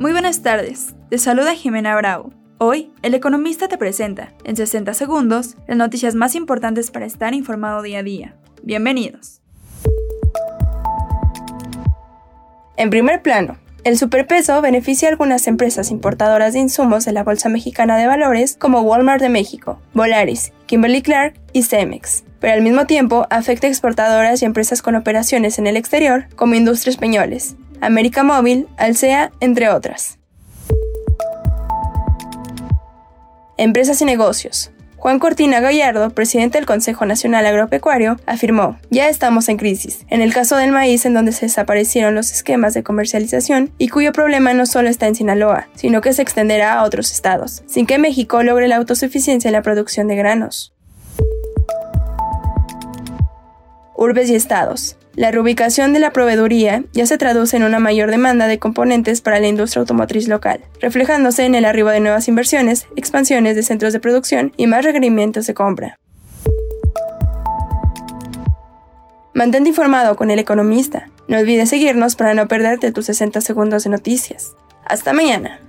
Muy buenas tardes, te saluda Jimena Bravo. Hoy, El Economista te presenta, en 60 segundos, las noticias más importantes para estar informado día a día. Bienvenidos. En primer plano, el superpeso beneficia a algunas empresas importadoras de insumos de la Bolsa Mexicana de Valores como Walmart de México, Volaris, Kimberly Clark y Cemex, pero al mismo tiempo afecta a exportadoras y empresas con operaciones en el exterior como Industrias Peñoles, América Móvil, Alsea, entre otras. Empresas y negocios. Juan Cortina Gallardo, presidente del Consejo Nacional Agropecuario, afirmó, ya estamos en crisis, en el caso del maíz en donde se desaparecieron los esquemas de comercialización y cuyo problema no solo está en Sinaloa, sino que se extenderá a otros estados, sin que México logre la autosuficiencia en la producción de granos. Urbes y estados. La reubicación de la proveeduría ya se traduce en una mayor demanda de componentes para la industria automotriz local, reflejándose en el arribo de nuevas inversiones, expansiones de centros de producción y más requerimientos de compra. Mantente informado con el economista. No olvides seguirnos para no perderte tus 60 segundos de noticias. Hasta mañana.